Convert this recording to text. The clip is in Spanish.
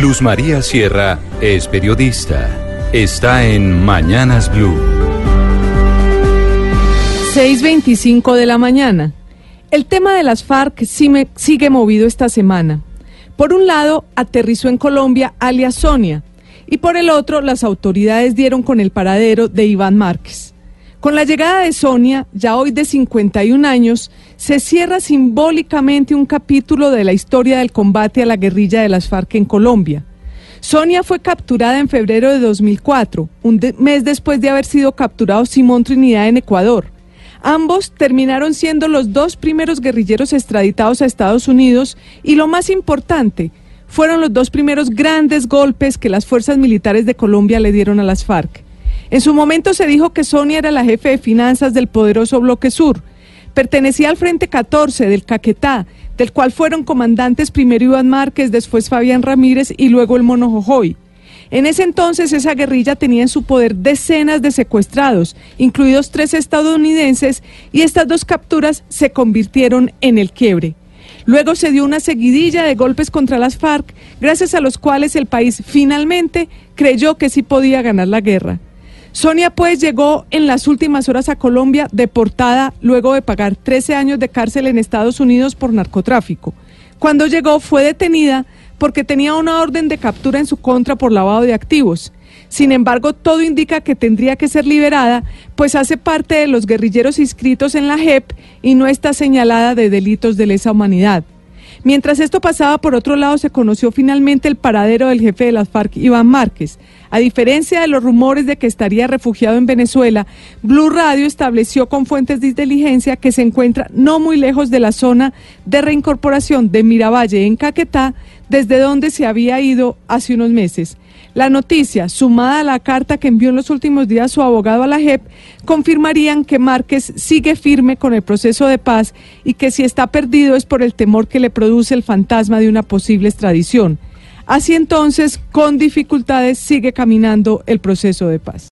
Luz María Sierra es periodista. Está en Mañanas Blue. 6.25 de la mañana. El tema de las FARC sigue movido esta semana. Por un lado, aterrizó en Colombia alias Sonia, y por el otro, las autoridades dieron con el paradero de Iván Márquez. Con la llegada de Sonia, ya hoy de 51 años, se cierra simbólicamente un capítulo de la historia del combate a la guerrilla de las FARC en Colombia. Sonia fue capturada en febrero de 2004, un mes después de haber sido capturado Simón Trinidad en Ecuador. Ambos terminaron siendo los dos primeros guerrilleros extraditados a Estados Unidos y lo más importante, fueron los dos primeros grandes golpes que las fuerzas militares de Colombia le dieron a las FARC. En su momento se dijo que Sonia era la jefe de finanzas del poderoso Bloque Sur. Pertenecía al Frente 14 del Caquetá, del cual fueron comandantes primero Iván Márquez, después Fabián Ramírez y luego el Mono Jojoy. En ese entonces esa guerrilla tenía en su poder decenas de secuestrados, incluidos tres estadounidenses, y estas dos capturas se convirtieron en el quiebre. Luego se dio una seguidilla de golpes contra las FARC, gracias a los cuales el país finalmente creyó que sí podía ganar la guerra. Sonia pues llegó en las últimas horas a Colombia deportada luego de pagar 13 años de cárcel en Estados Unidos por narcotráfico. Cuando llegó fue detenida porque tenía una orden de captura en su contra por lavado de activos. Sin embargo, todo indica que tendría que ser liberada, pues hace parte de los guerrilleros inscritos en la JEP y no está señalada de delitos de lesa humanidad. Mientras esto pasaba, por otro lado, se conoció finalmente el paradero del jefe de las FARC, Iván Márquez. A diferencia de los rumores de que estaría refugiado en Venezuela, Blue Radio estableció con fuentes de inteligencia que se encuentra no muy lejos de la zona de reincorporación de Miravalle en Caquetá, desde donde se había ido hace unos meses. La noticia, sumada a la carta que envió en los últimos días su abogado a la JEP, confirmarían que Márquez sigue firme con el proceso de paz y que si está perdido es por el temor que le produce el fantasma de una posible extradición. Así entonces, con dificultades, sigue caminando el proceso de paz.